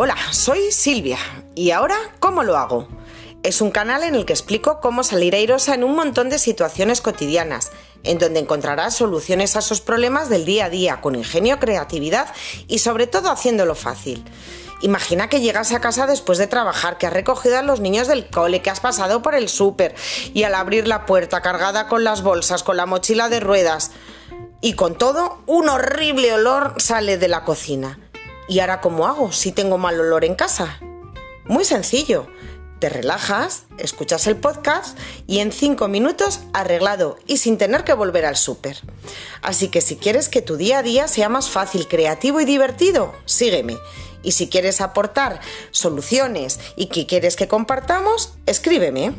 Hola, soy Silvia. ¿Y ahora cómo lo hago? Es un canal en el que explico cómo salir airosa en un montón de situaciones cotidianas, en donde encontrarás soluciones a esos problemas del día a día, con ingenio, creatividad y sobre todo haciéndolo fácil. Imagina que llegas a casa después de trabajar, que has recogido a los niños del cole, que has pasado por el súper y al abrir la puerta cargada con las bolsas, con la mochila de ruedas y con todo, un horrible olor sale de la cocina. ¿Y ahora cómo hago si tengo mal olor en casa? Muy sencillo. Te relajas, escuchas el podcast y en 5 minutos arreglado y sin tener que volver al súper. Así que si quieres que tu día a día sea más fácil, creativo y divertido, sígueme. Y si quieres aportar soluciones y que quieres que compartamos, escríbeme.